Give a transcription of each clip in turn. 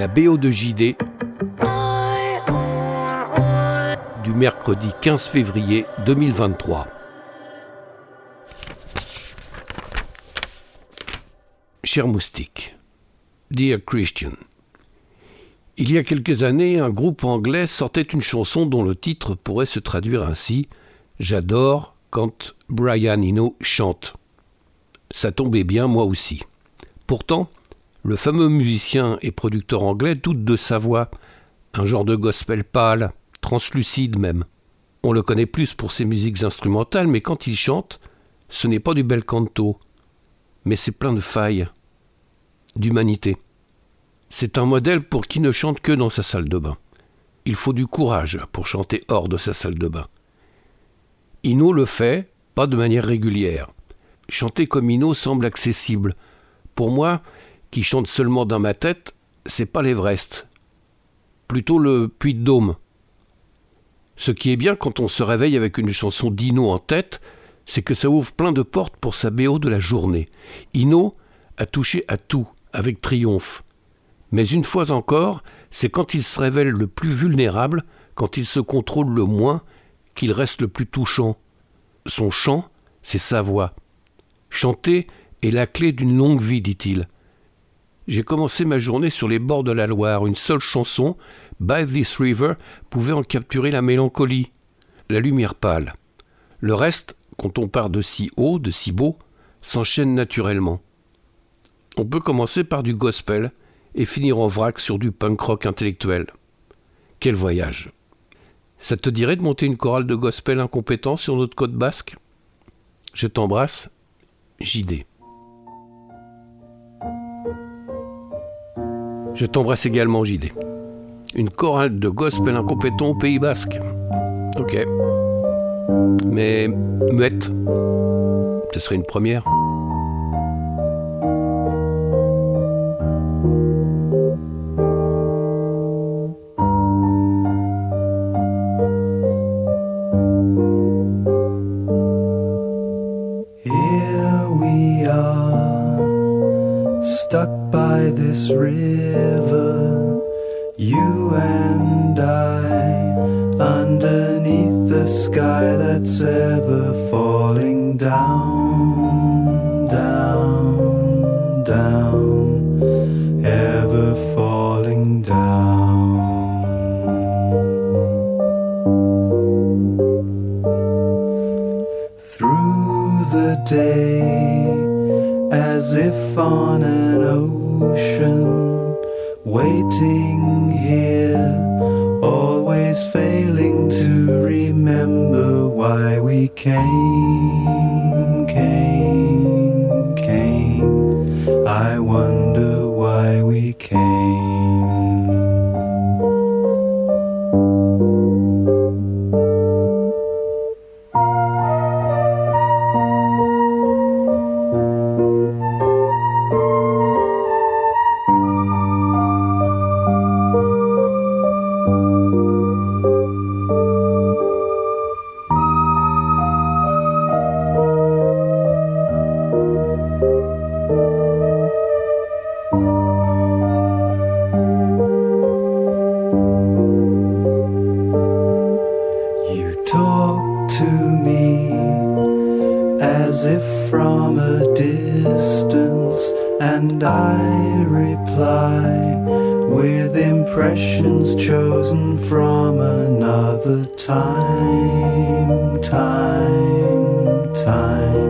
La BO de JD du mercredi 15 février 2023. Cher moustique, Dear Christian, il y a quelques années, un groupe anglais sortait une chanson dont le titre pourrait se traduire ainsi J'adore quand Brian Eno chante. Ça tombait bien, moi aussi. Pourtant, le fameux musicien et producteur anglais doute de sa voix, un genre de gospel pâle, translucide même. On le connaît plus pour ses musiques instrumentales, mais quand il chante, ce n'est pas du bel canto, mais c'est plein de failles, d'humanité. C'est un modèle pour qui ne chante que dans sa salle de bain. Il faut du courage pour chanter hors de sa salle de bain. Ino le fait, pas de manière régulière. Chanter comme Ino semble accessible. Pour moi, qui chante seulement dans ma tête, c'est pas l'Everest. Plutôt le Puy de Dôme. Ce qui est bien quand on se réveille avec une chanson d'Ino en tête, c'est que ça ouvre plein de portes pour sa BO de la journée. Ino a touché à tout, avec triomphe. Mais une fois encore, c'est quand il se révèle le plus vulnérable, quand il se contrôle le moins, qu'il reste le plus touchant. Son chant, c'est sa voix. Chanter est la clé d'une longue vie, dit-il. J'ai commencé ma journée sur les bords de la Loire. Une seule chanson, By This River, pouvait en capturer la mélancolie, la lumière pâle. Le reste, quand on part de si haut, de si beau, s'enchaîne naturellement. On peut commencer par du gospel, et finir en vrac sur du punk rock intellectuel. Quel voyage Ça te dirait de monter une chorale de gospel incompétent sur notre côte basque? Je t'embrasse, JD. Je t'embrasse également, JD. Une chorale de gospel incompétent au Pays Basque. Ok. Mais muette. Ce serait une première. As if from a distance, and I reply with impressions chosen from another time, time, time,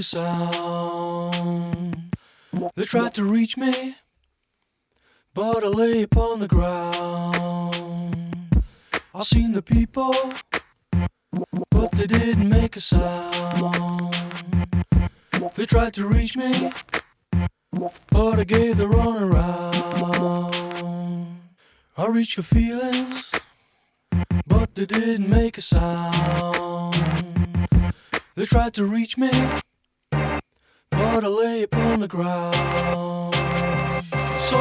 a sound. They tried to reach me, but I lay upon the ground. I seen the people, but they didn't make a sound. They tried to reach me, but I gave the run around. I reached for feelings, but they didn't make a sound. They tried to reach me, but I lay upon the ground. So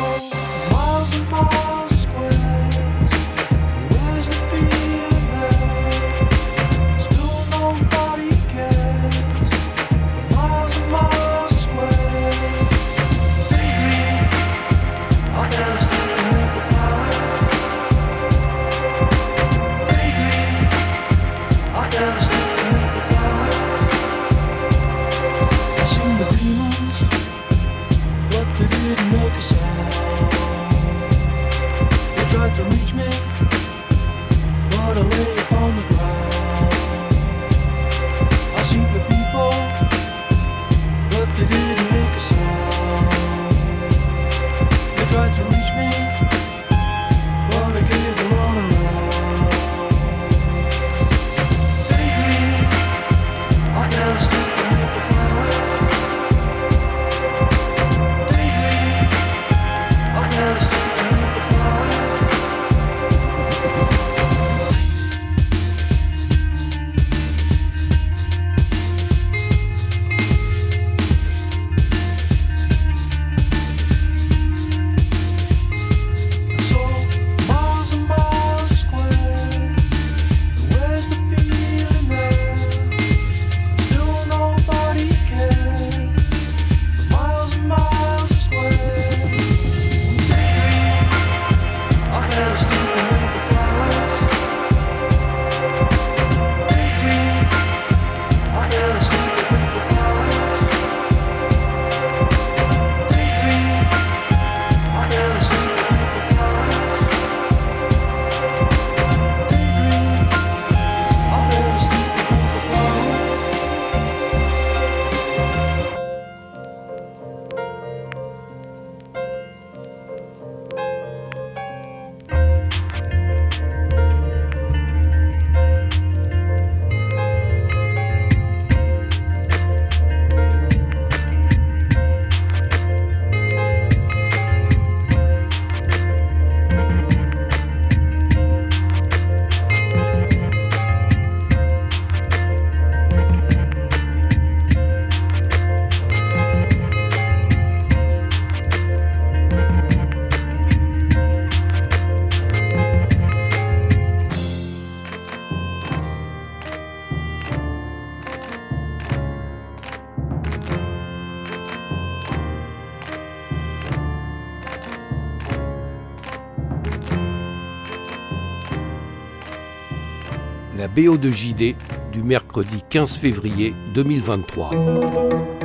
miles and miles to reach me, but I lay BO2JD du mercredi 15 février 2023.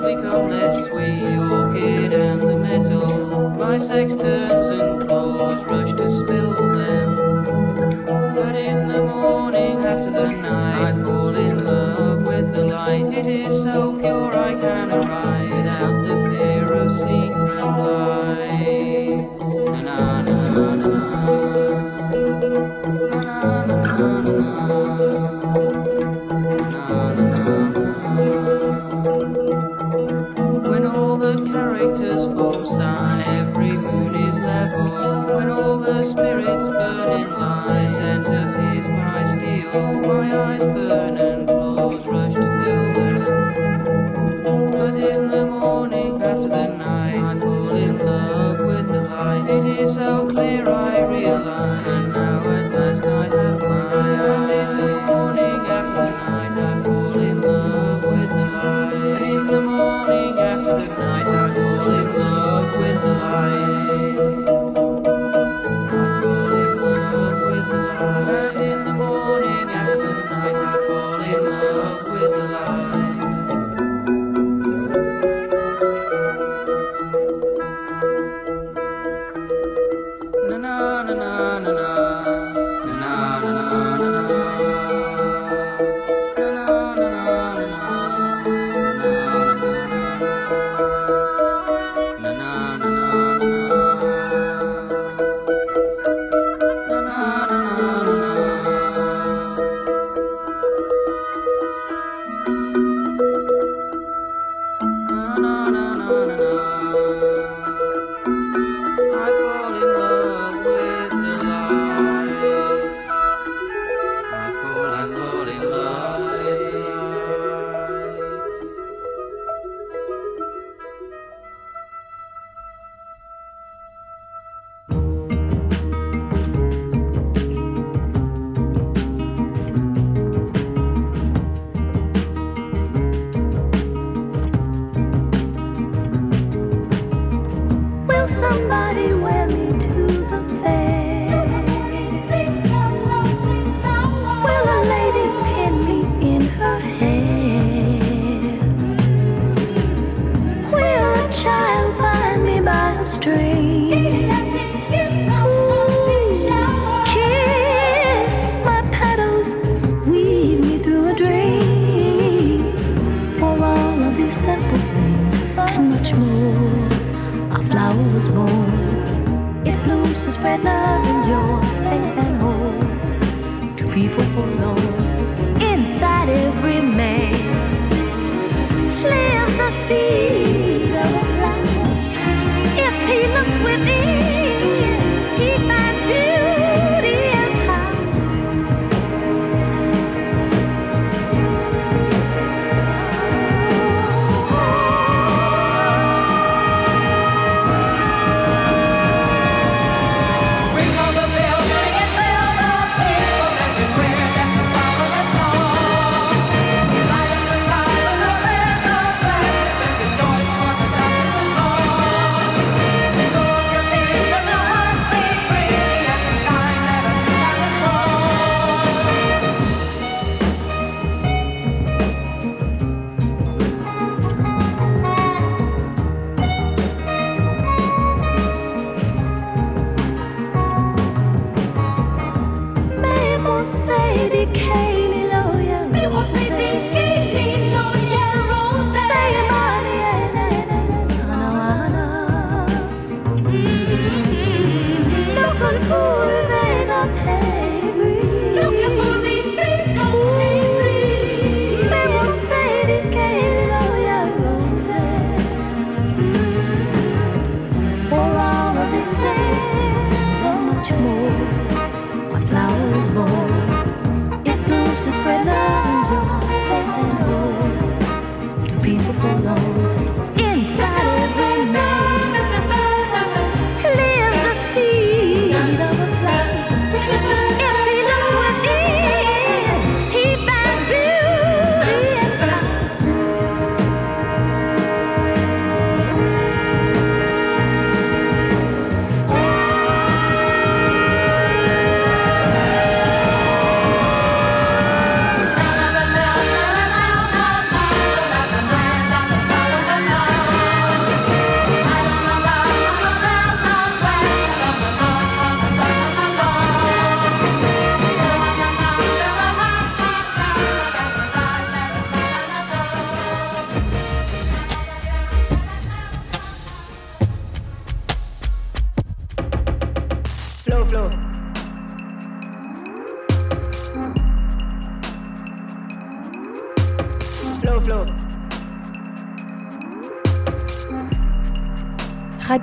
Real become less sweet, orchid and the metal, my sex turns and claws rush to spill them. But in the morning after the night, I fall in love with the light. It is so pure I can arise without the fear of secret lies. Na na na na Burning and clothes rush to fill them. But in the morning, after the night, I fall in love with the light. It is so clear I realize, and now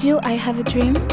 Radio I Have a Dream.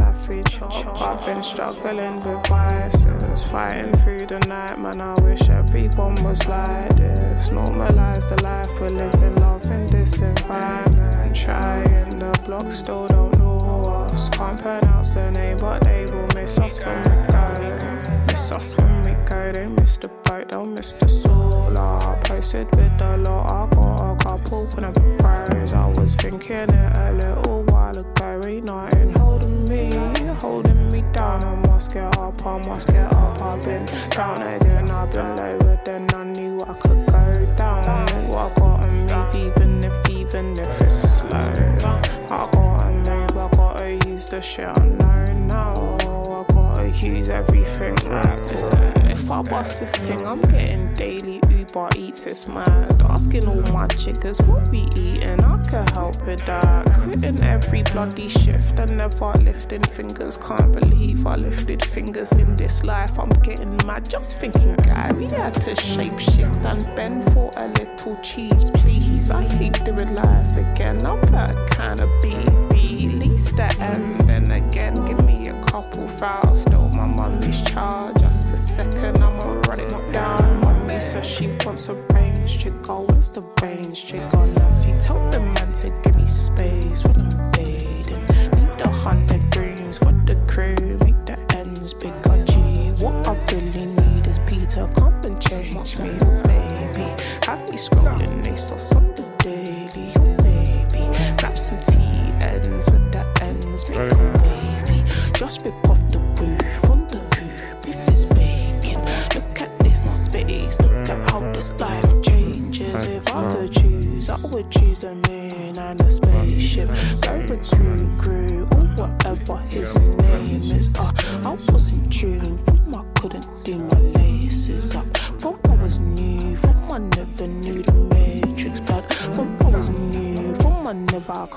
I've been struggling with vices, fighting through the night. Man, I wish everyone was like this. Normalize the life we're living, love in this environment. Trying the block, still don't know us. Can't pronounce their name, but they will miss us when we go. Miss us when we go. They miss the boat, they'll miss the soul. I Posted with the lot, I got a couple when I. I was thinking it a little while ago, ain't nothing putting me down. I must get up, I must get up. I've been down again, I've been lower than I knew I could go down. I gotta move, even if, even if it's slow. I gotta move, I gotta use the shit I know barbecues, everything. Listen, uh, if I bust this thing, I'm getting daily Uber Eats. It's mad. Asking all my chickers what we eating, I can help with that. Quitting every bloody shift and never lifting fingers. Can't believe I lifted fingers in this life. I'm getting mad just thinking, guy, we had to shape shift and bend for a little cheese, please. I hate doing life again. I'm a kind of BB, least the end. Then again, give me a couple fouls. Still my mummy's charge. Just a second, I'ma run it up down. Mummy says she wants a range chick. Where's the range chick? Oh, Nancy, tell the man to give me space when I'm bathing. Need a hundred dreams for the crew. Make the ends bigger. G. What I really need is Peter. Come and change me, baby. Have me scrolling ASOS on the daily, oh baby. Grab some T ends with the ends, make a wavy. Just rip off at how this life changes. If I could choose, I would choose the man and a spaceship. Go with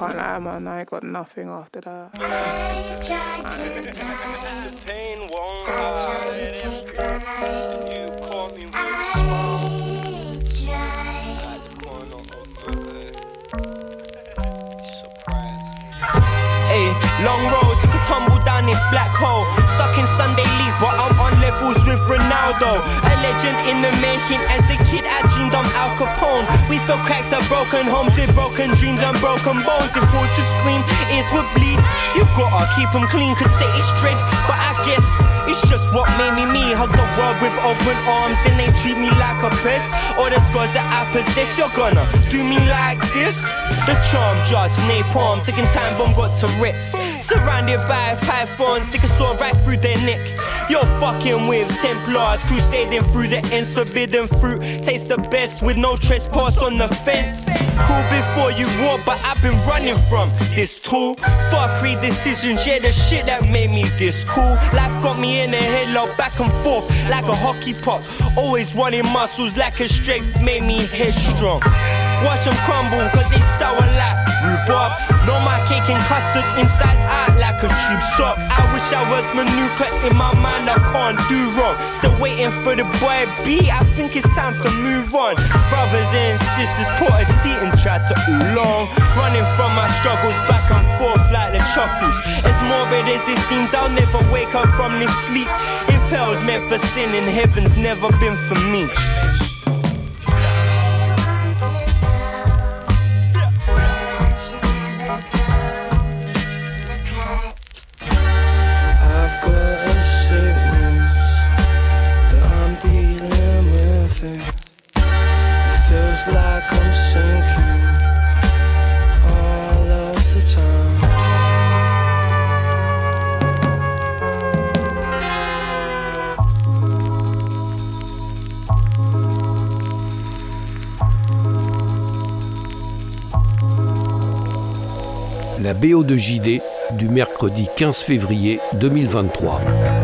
can't lie, man, I ain't got nothing after that. The pain won't hide. You caught me with a smile. At the corner of my eye. Surprise. Ayy, long road, took a tumble down this black hole. Stuck in Sunday league, but I'm on levels with Ronaldo. A legend in the making. As a kid, I dreamed I'm Al Capone. We feel cracks of broken homes with broken dreams and broken bones. If walls should scream, ears would bleed. You gotta keep them clean, could say it's dread, but I guess it's just what made me me. Hug the world with open arms and they treat me like a pest. All the scars that I possess, you're gonna do me like this. The charm judge, napalm, taking time bomb got to Tourette's. Surrounded by pythons, stick a sword right through their neck. You're fucking with Templars, crusading through the ends, forbidden fruit. Taste the best with no trespass on the fence. Cool before you walk, but I've been running from this tool. Fuck decisions, yeah, the shit that made me this cool. Life got me in a headlock, back and forth like a hockey puck. Always wanting muscles like a strength made me headstrong. Watch them crumble, cause they sour like rhubarb. Know my cake and custard inside out like a tube shop. I wish I was manuka in my mind, I can't do wrong. Still waiting for the boy B, I think it's time to move on. Brothers and sisters, put tea and try to oolong. Running from my struggles back As morbid as it seems, I'll never wake up from this sleep. If hell's meant for sin and heaven's never been for me. BO de JD du mercredi 15 février 2023.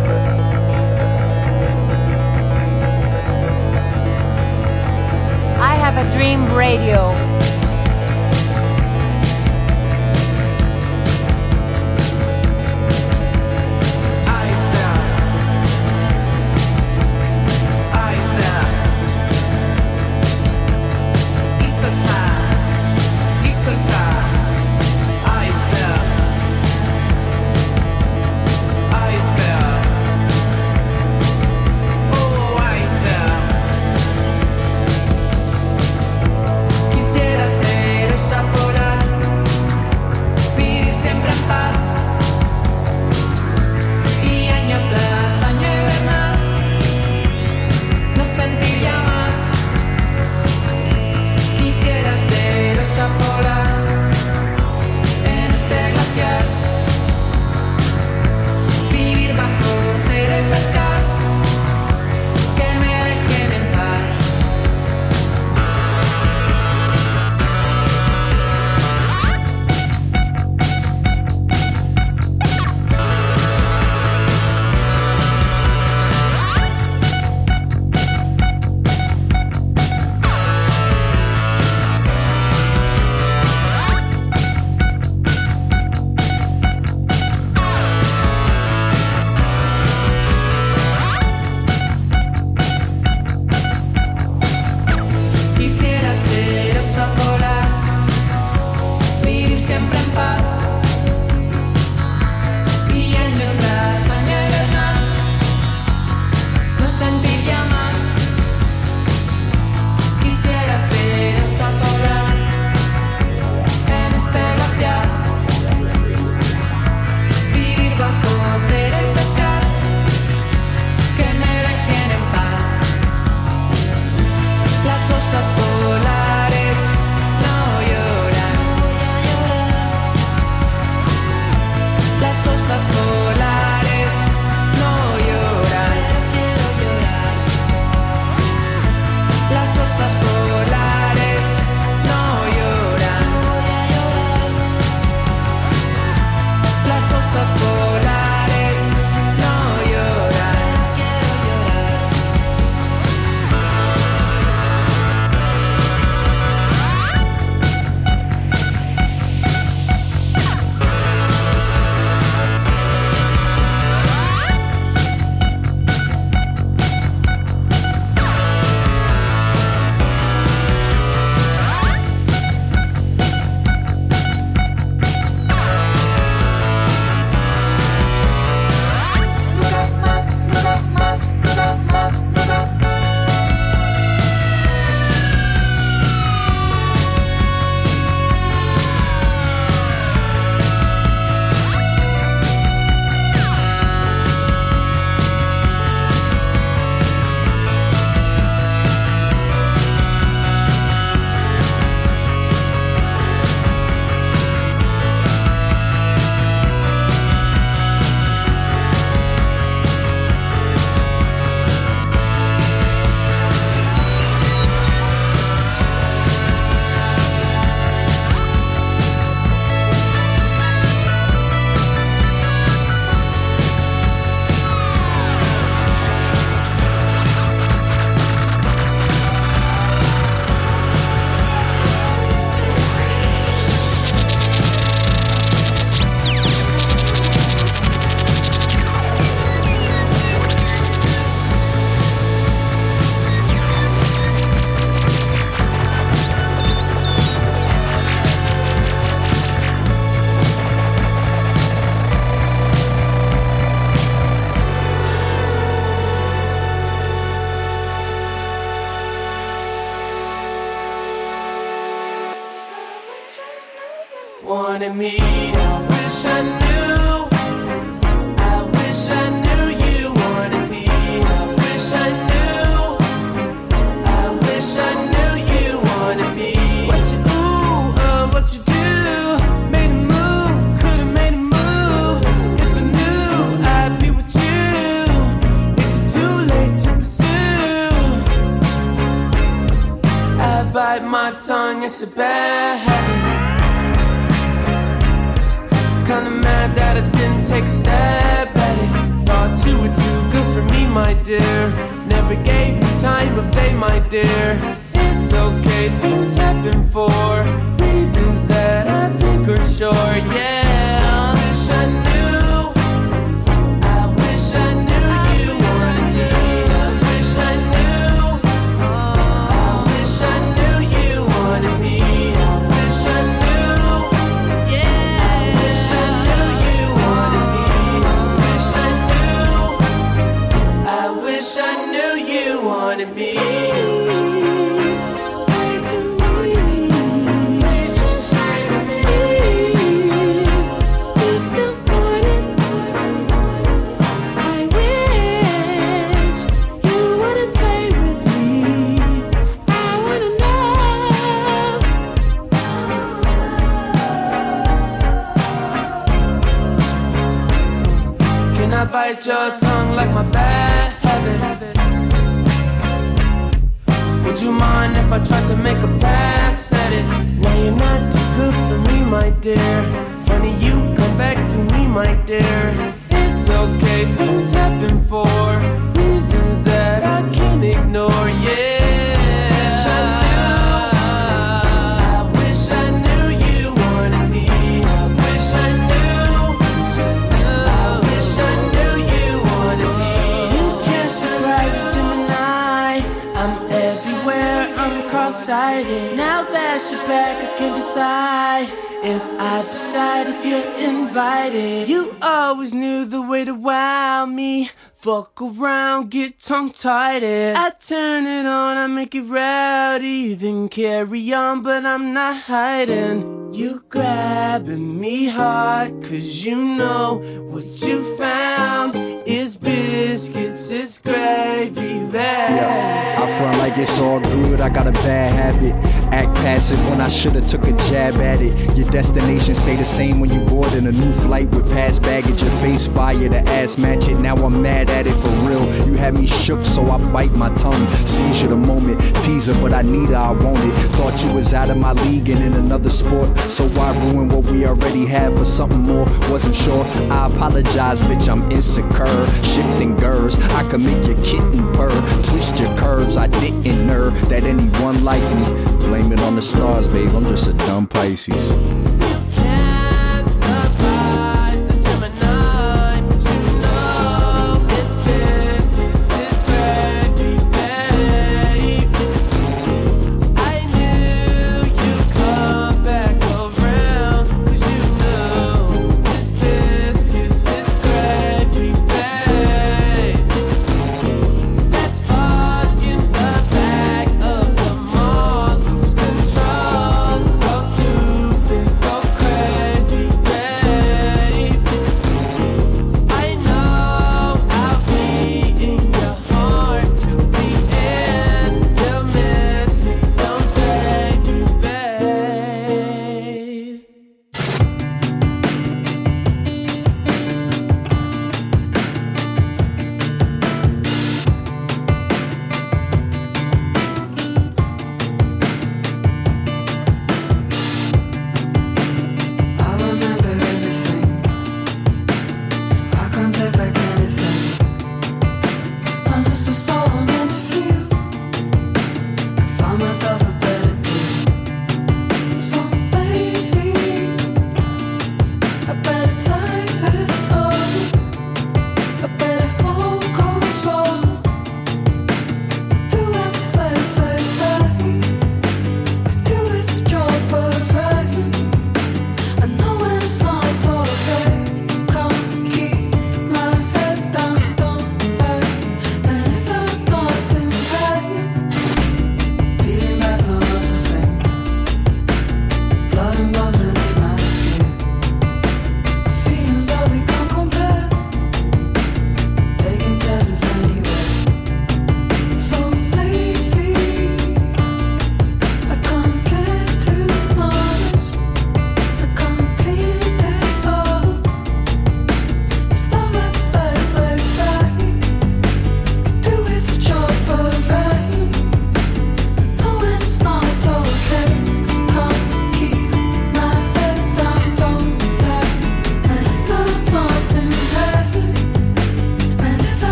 Get tongue tied. I turn it on, I make it rowdy, then carry on, but I'm not hiding. You grabbing me hard, cause you know what you found is biscuits, is gravy bag. I front like it's all good, I got a bad habit. Act passive when I should've took a jab at it. Your destination stay the same when you board in a new flight with past baggage. Your face fire, the ass match it. Now I'm mad at it for real. You had me shook, so I bite my tongue. Seizure the moment, teaser, but I need her, I want it. Thought you was out of my league and in another sport. So why ruin what we already have for something more? Wasn't sure. I apologize, bitch, I'm insecure. Shifting gears, I can make your kitten purr. Twist your curves, I didn't know that anyone like me. Blame it on the stars, babe. I'm just a dumb Pisces.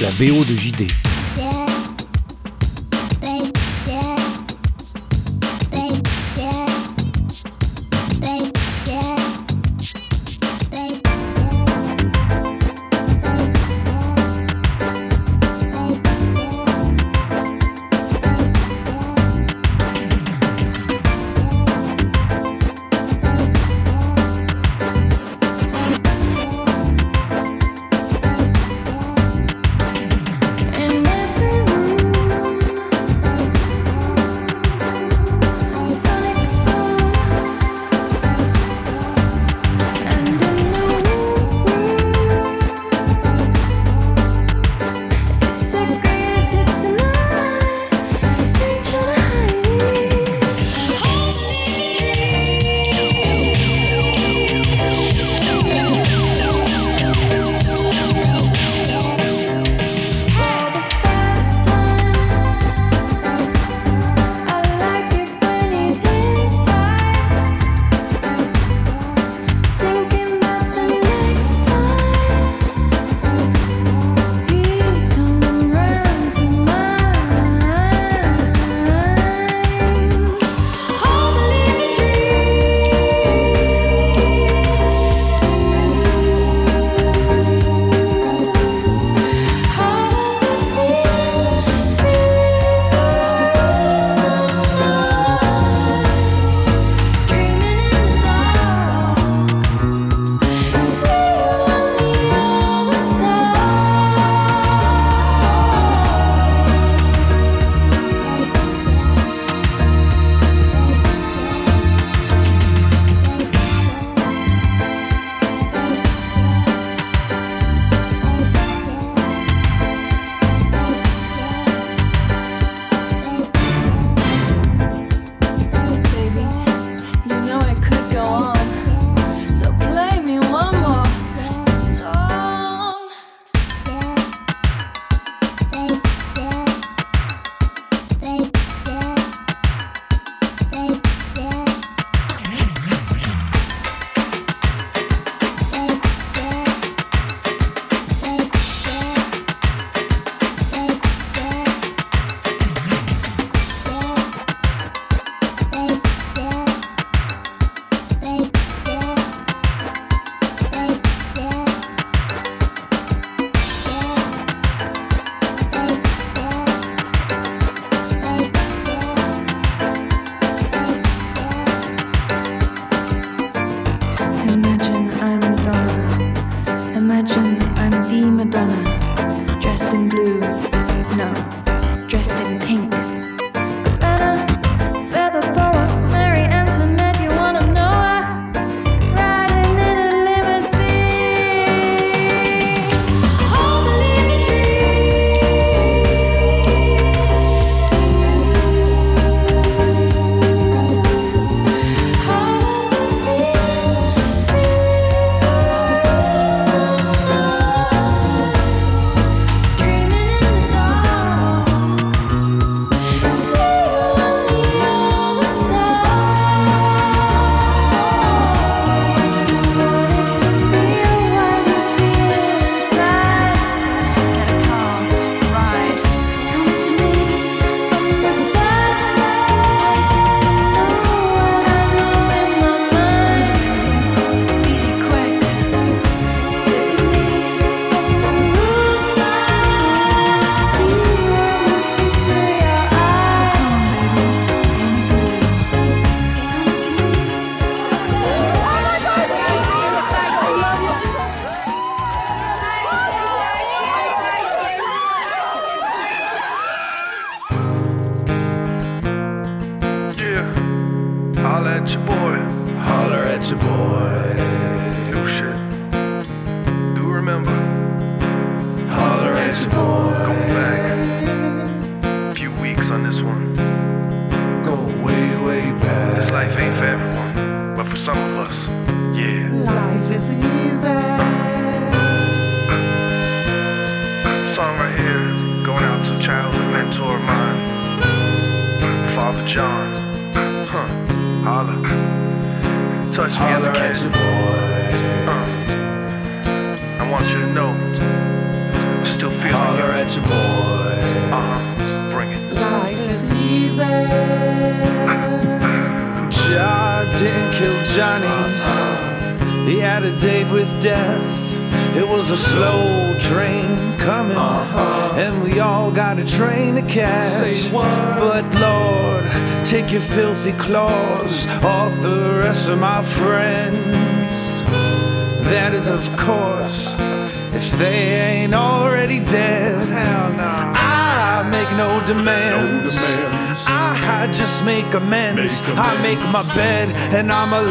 La BO de JD.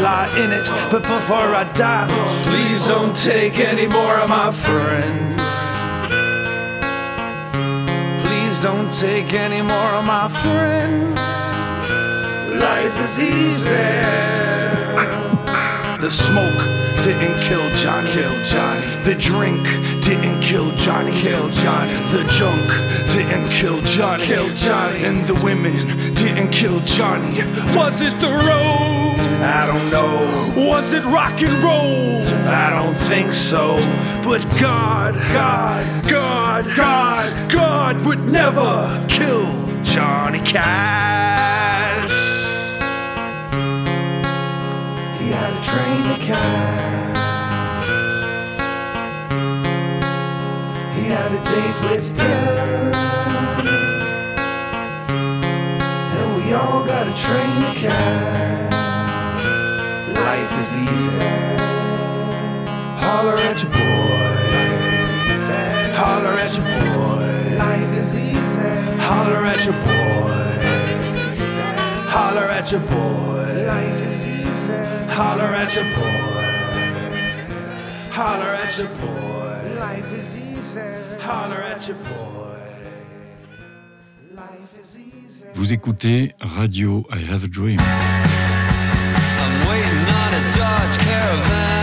Lie in it. But before I die, please don't take any more of my friends. Please don't take any more of my friends. Life is easy. The smoke didn't kill Johnny. Kill Johnny. The drink didn't kill Johnny. Kill Johnny. The junk didn't kill Johnny. Kill Johnny. And the women didn't kill Johnny. Was it the road? I don't know. Was it rock and roll? I don't think so. But God, God, God, God, God would never kill Johnny Cash. Train to catch. He had a date with death. And we all got a train to catch. Life is easy. Holler at your boy. Holler at your boy. Life is easy. Holler at your boy. Holler at your boy. Life is easy. Holler at your boy. Holler at your boy. Life is easy. Holler at your boy. Life is easy. Vous écoutez Radio I Have a Dream. I'm waiting on a Dodge Caravan,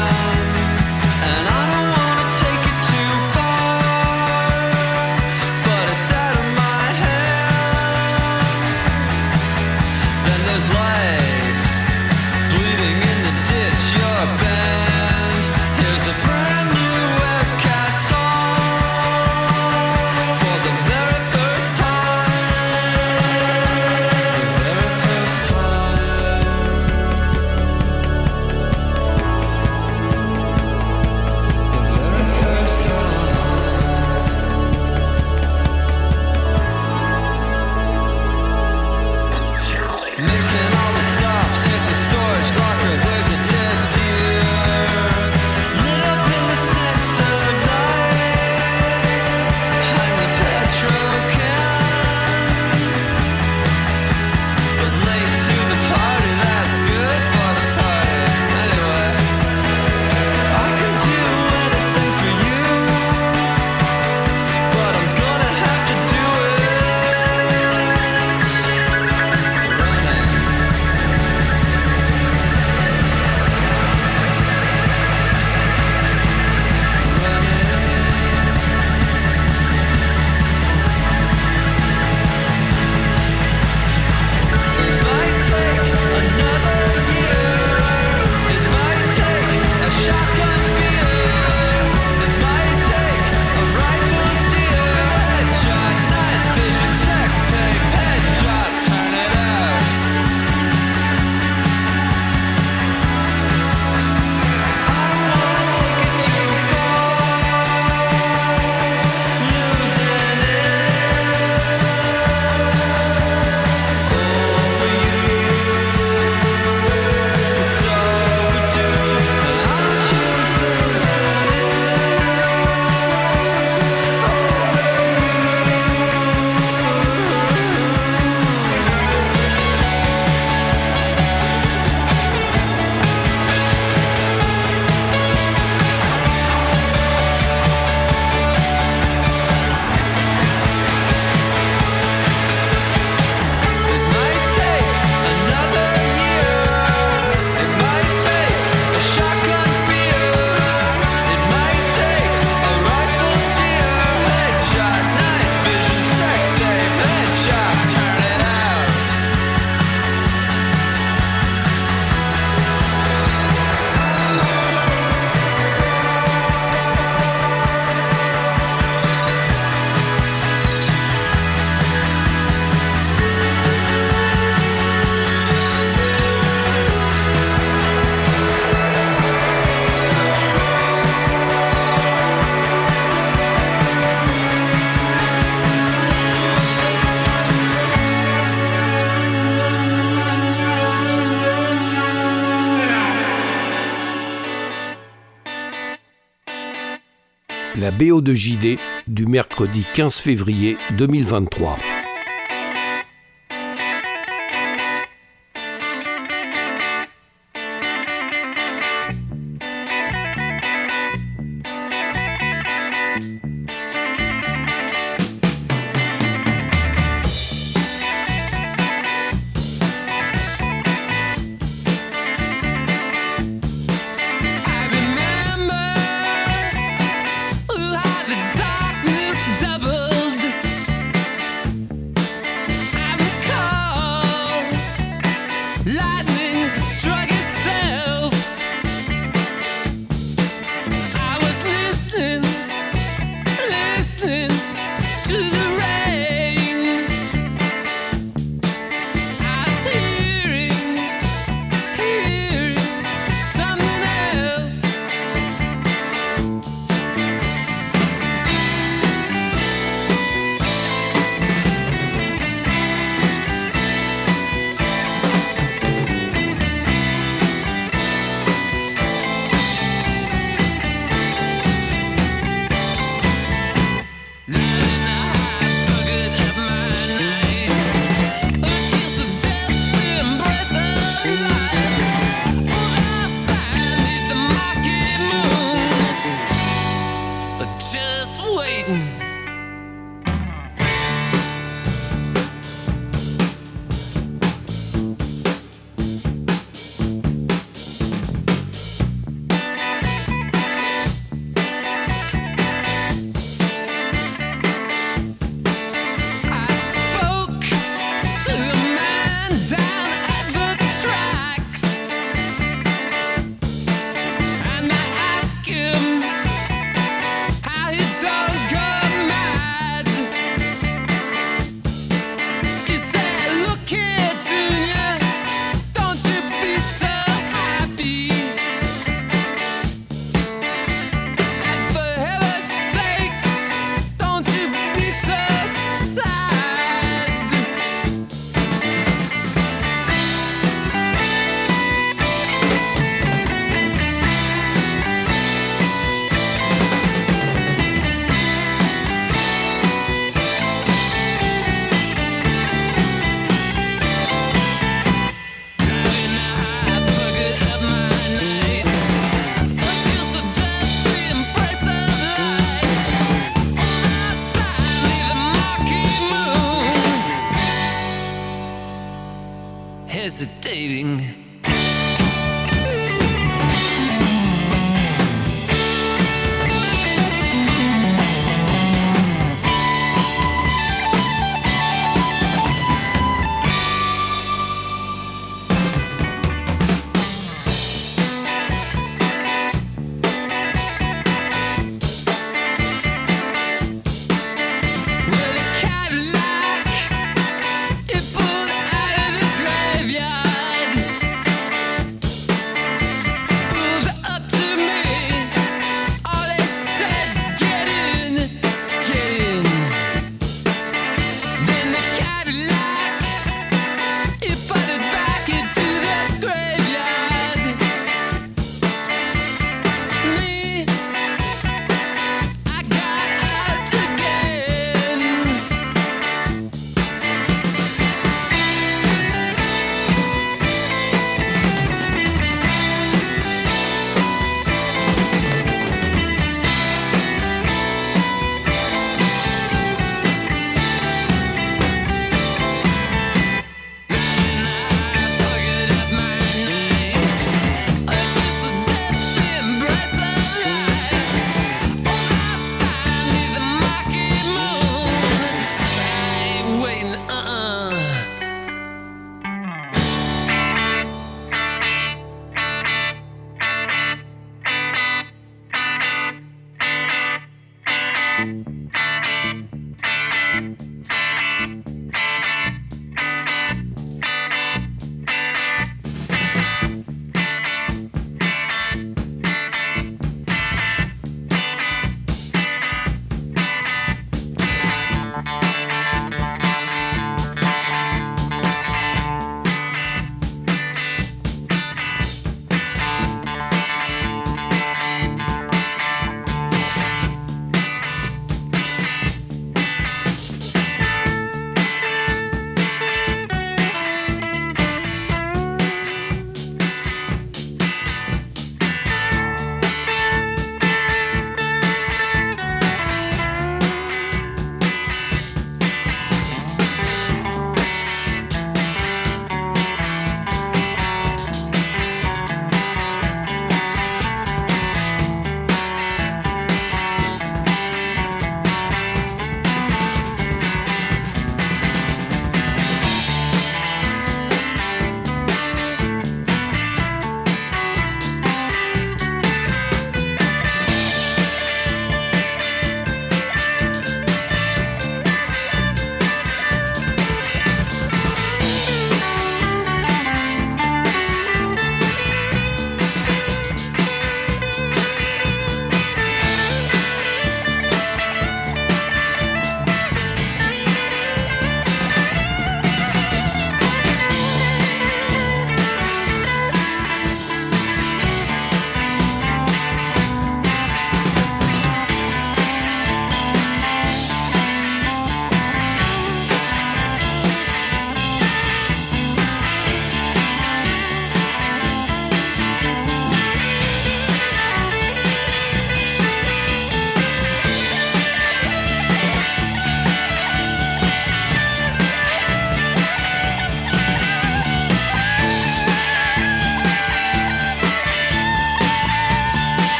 BO de JD du mercredi 15 février 2023.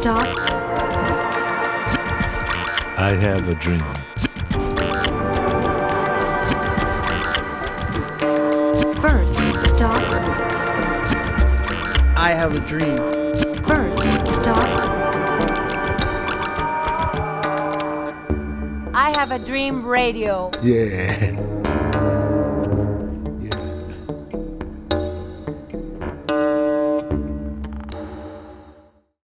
Stop. I have a dream. First, stop. I have a dream. First, stop. I have a dream radio. Yeah.